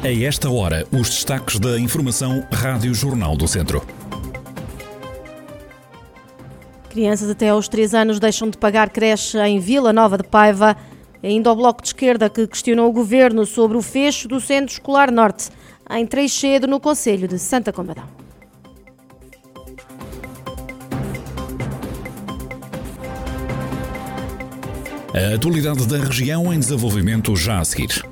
A esta hora, os destaques da Informação Rádio Jornal do Centro. Crianças até aos 3 anos deixam de pagar creche em Vila Nova de Paiva. Ainda o Bloco de Esquerda que questionou o governo sobre o fecho do Centro Escolar Norte, em Treixedo, no Conselho de Santa Combadão. A atualidade da região em desenvolvimento já a seguir.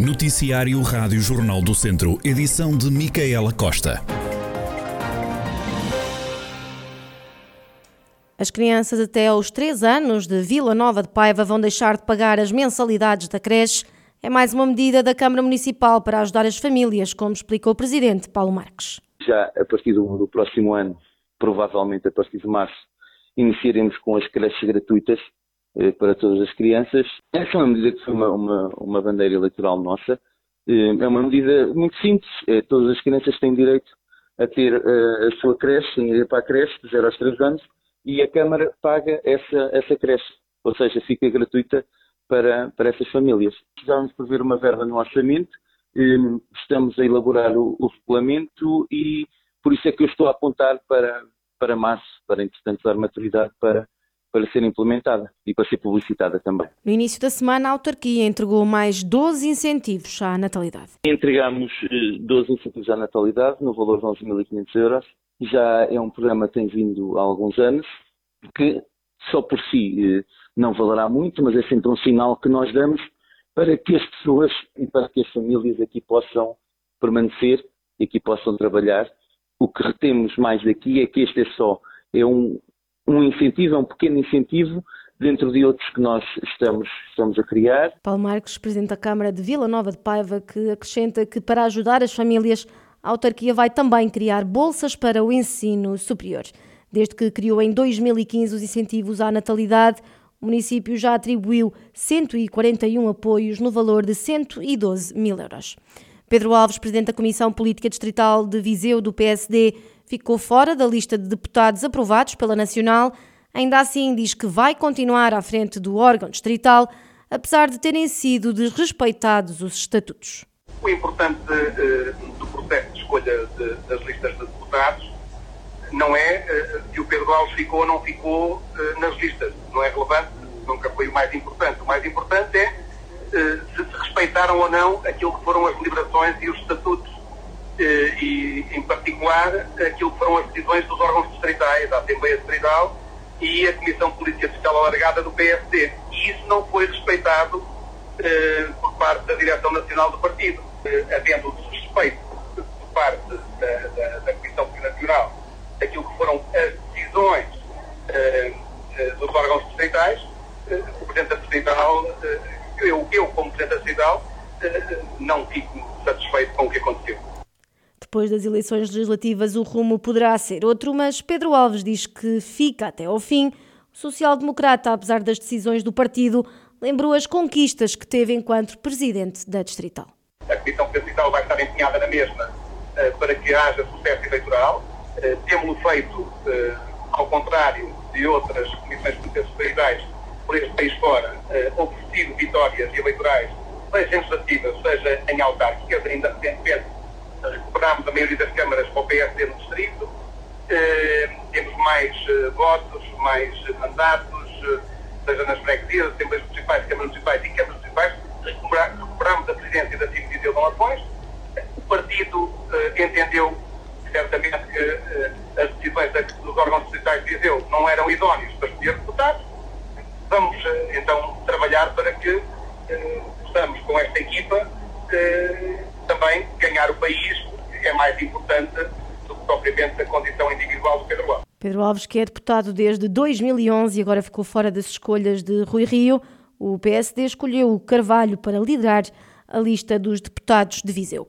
Noticiário Rádio Jornal do Centro, edição de Micaela Costa. As crianças até aos 3 anos de Vila Nova de Paiva vão deixar de pagar as mensalidades da creche. É mais uma medida da Câmara Municipal para ajudar as famílias, como explicou o Presidente Paulo Marques. Já a partir do, do próximo ano, provavelmente a partir de março, iniciaremos com as creches gratuitas para todas as crianças. Essa é uma medida que foi uma, uma, uma bandeira eleitoral nossa. Eh, é uma medida muito simples. É, todas as crianças têm direito a ter uh, a sua creche, têm para a creche de 0 aos 3 anos e a Câmara paga essa, essa creche, ou seja, fica gratuita para, para essas famílias. Precisávamos prever uma verba no orçamento, estamos a elaborar o, o, regulamento e por isso é que eu estou a apontar para, para março, para entretanto dar maturidade para, para ser implementada e para ser publicitada também. No início da semana, a autarquia entregou mais 12 incentivos à natalidade. Entregamos 12 eh, incentivos à natalidade no valor de 11.500 euros já é um programa que tem vindo há alguns anos, que só por si eh, não valerá muito, mas é sempre um sinal que nós damos para que as pessoas e para que as famílias aqui possam permanecer e aqui possam trabalhar. O que retemos mais daqui é que este é só é um, um incentivo, é um pequeno incentivo dentro de outros que nós estamos, estamos a criar. Paulo Marques, Presidente da Câmara de Vila Nova de Paiva, que acrescenta que para ajudar as famílias a autarquia vai também criar bolsas para o ensino superior. Desde que criou em 2015 os incentivos à natalidade, o município já atribuiu 141 apoios no valor de 112 mil euros. Pedro Alves, presidente da Comissão Política Distrital de Viseu do PSD, ficou fora da lista de deputados aprovados pela Nacional. Ainda assim, diz que vai continuar à frente do órgão distrital, apesar de terem sido desrespeitados os estatutos. O importante uh, do processo de escolha das listas de deputados não é uh, se o Pedro Alves ficou ou não ficou uh, nas listas. Não é relevante, nunca foi o mais importante. O mais importante é se se respeitaram ou não aquilo que foram as deliberações e os estatutos. E, em particular, aquilo que foram as decisões dos órgãos distritais, da Assembleia Distrital e a Comissão Política Fiscal Alargada do PSD. E isso não foi respeitado por parte da Direção Nacional do Partido havendo o desrespeito por parte da, da, da Comissão Nacional daquilo que foram as decisões dos órgãos distritais, o Presidente da Distrital, eu, eu como Presidente da Distrital, não fico satisfeito com o que aconteceu. Depois das eleições legislativas, o rumo poderá ser outro, mas Pedro Alves diz que fica até ao fim. O social-democrata, apesar das decisões do partido, lembrou as conquistas que teve enquanto presidente da Distrital a Comissão Presidencial vai estar empenhada na mesma uh, para que haja sucesso eleitoral. Uh, Temos-lo feito, uh, ao contrário de outras comissões presidenciais por este país fora, obtido vitórias eleitorais, seja legislativas, seja em autárquicas. Ainda recentemente recuperámos a maioria das câmaras para o PSD no distrito. temos mais votos, mais mandatos, seja nas freguesias, assembleias municipais, câmaras municipais e câmaras municipais. Recuperámos a presidência da CIM de Lafões. O partido entendeu certamente que as decisões dos órgãos distritais de Viseu não eram idóneos para escolher deputados. Vamos então trabalhar para que possamos, com esta equipa, também ganhar o país, que é mais importante do que propriamente a condição individual do Pedro Alves. Pedro Alves, que é deputado desde 2011 e agora ficou fora das escolhas de Rui Rio, o PSD escolheu o Carvalho para liderar a lista dos deputados de Viseu.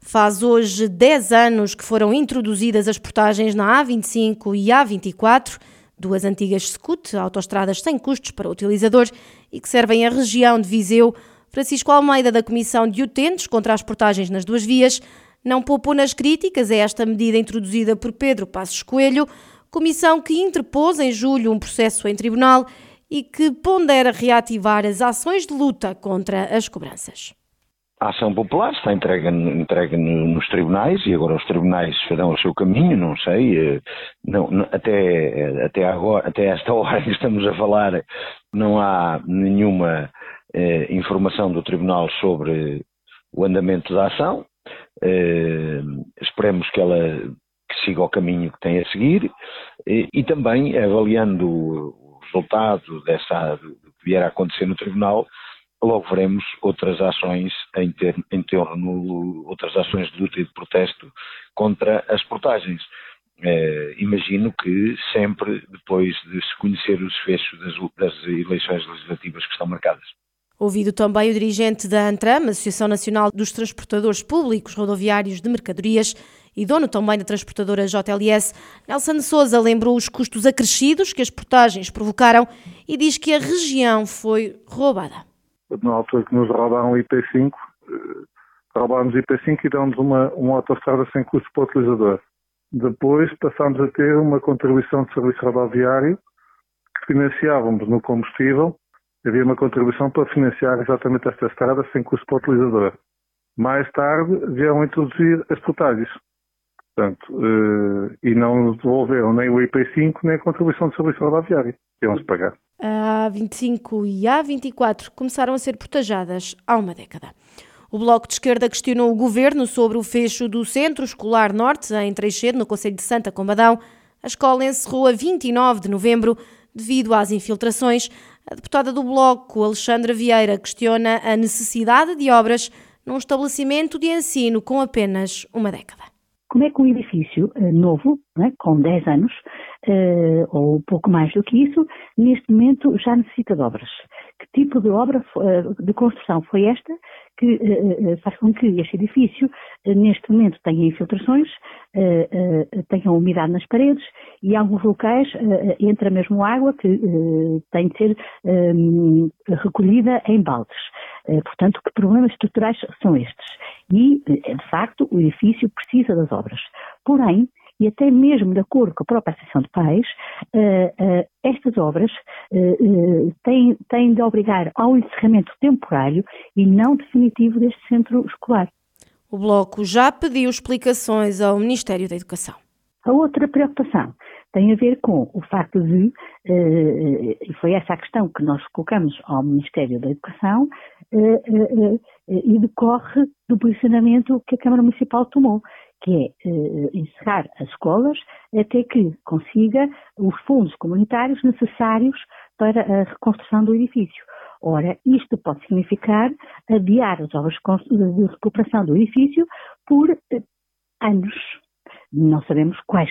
Faz hoje 10 anos que foram introduzidas as portagens na A25 e A24, duas antigas SCUT, autoestradas sem custos para o utilizador e que servem a região de Viseu Francisco Almeida, da Comissão de Utentes contra as portagens nas duas vias, não poupou nas críticas a esta medida introduzida por Pedro Passos Coelho, comissão que interpôs em julho um processo em tribunal e que pondera reativar as ações de luta contra as cobranças. A ação popular está entregue, entregue nos tribunais e agora os tribunais farão o seu caminho, não sei, eh, não, até, até, agora, até esta hora que estamos a falar não há nenhuma eh, informação do tribunal sobre o andamento da ação, eh, esperemos que ela que siga o caminho que tem a seguir e, também avaliando o resultado dessa, do que vier a acontecer no tribunal, logo veremos outras ações em, ter, em outras ações de luta e de protesto contra as portagens. Eh, imagino que sempre depois de se conhecer os fechos das, das eleições legislativas que estão marcadas. Ouvido também o dirigente da ANTRAM, Associação Nacional dos Transportadores Públicos Rodoviários de Mercadorias, e dono também da transportadora JLS, Nelson Souza lembrou os custos acrescidos que as portagens provocaram e diz que a região foi roubada na altura que nos roubaram o IP5, eh, roubámos o IP5 e damos uma, uma autostrada sem custo para o utilizador. Depois passámos a ter uma contribuição de serviço rodoviário que financiávamos no combustível. Havia uma contribuição para financiar exatamente esta estrada sem custo para o utilizador. Mais tarde vieram introduzir as portagens. Portanto, eh, e não devolveram nem o IP5 nem a contribuição de serviço rodoviário. Iam-se pagar. A A25 e a A24 começaram a ser portajadas há uma década. O Bloco de Esquerda questionou o governo sobre o fecho do Centro Escolar Norte, em Treixedo, no Conselho de Santa Combadão. A escola encerrou a 29 de novembro devido às infiltrações. A deputada do Bloco, Alexandra Vieira, questiona a necessidade de obras num estabelecimento de ensino com apenas uma década. Como é que um edifício uh, novo, é, com 10 anos, uh, ou pouco mais do que isso, neste momento já necessita de obras? Que tipo de obra uh, de construção foi esta que faz com que este edifício, neste momento, tenha infiltrações, tenha umidade nas paredes e em alguns locais entra mesmo água que tem de ser recolhida em baldes. Portanto, que problemas estruturais são estes? E, de facto, o edifício precisa das obras. Porém, e até mesmo de acordo com a própria Associação de Pais, uh, uh, estas obras uh, têm, têm de obrigar ao encerramento temporário e não definitivo deste centro escolar. O Bloco já pediu explicações ao Ministério da Educação. A outra preocupação tem a ver com o facto de, e foi essa a questão que nós colocamos ao Ministério da Educação, e decorre do posicionamento que a Câmara Municipal tomou, que é eh, encerrar as escolas até que consiga os fundos comunitários necessários para a reconstrução do edifício. Ora, isto pode significar adiar as obras de recuperação do edifício por eh, anos. Não sabemos quais.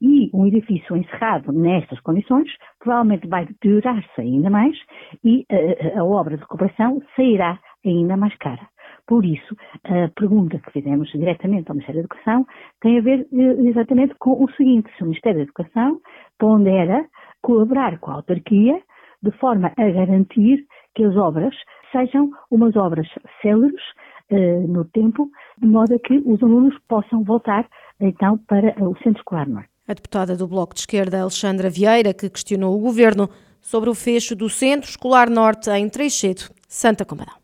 E um edifício encerrado nestas condições provavelmente vai deteriorar-se ainda mais e eh, a obra de recuperação sairá ainda mais cara. Por isso, a pergunta que fizemos diretamente ao Ministério da Educação tem a ver eh, exatamente com o seguinte: se o Ministério da Educação pondera colaborar com a autarquia de forma a garantir que as obras sejam umas obras céleres eh, no tempo, de modo a que os alunos possam voltar então para o Centro Escolar Norte. A deputada do Bloco de Esquerda, Alexandra Vieira, que questionou o governo sobre o fecho do Centro Escolar Norte em Treixedo, Santa Combadão.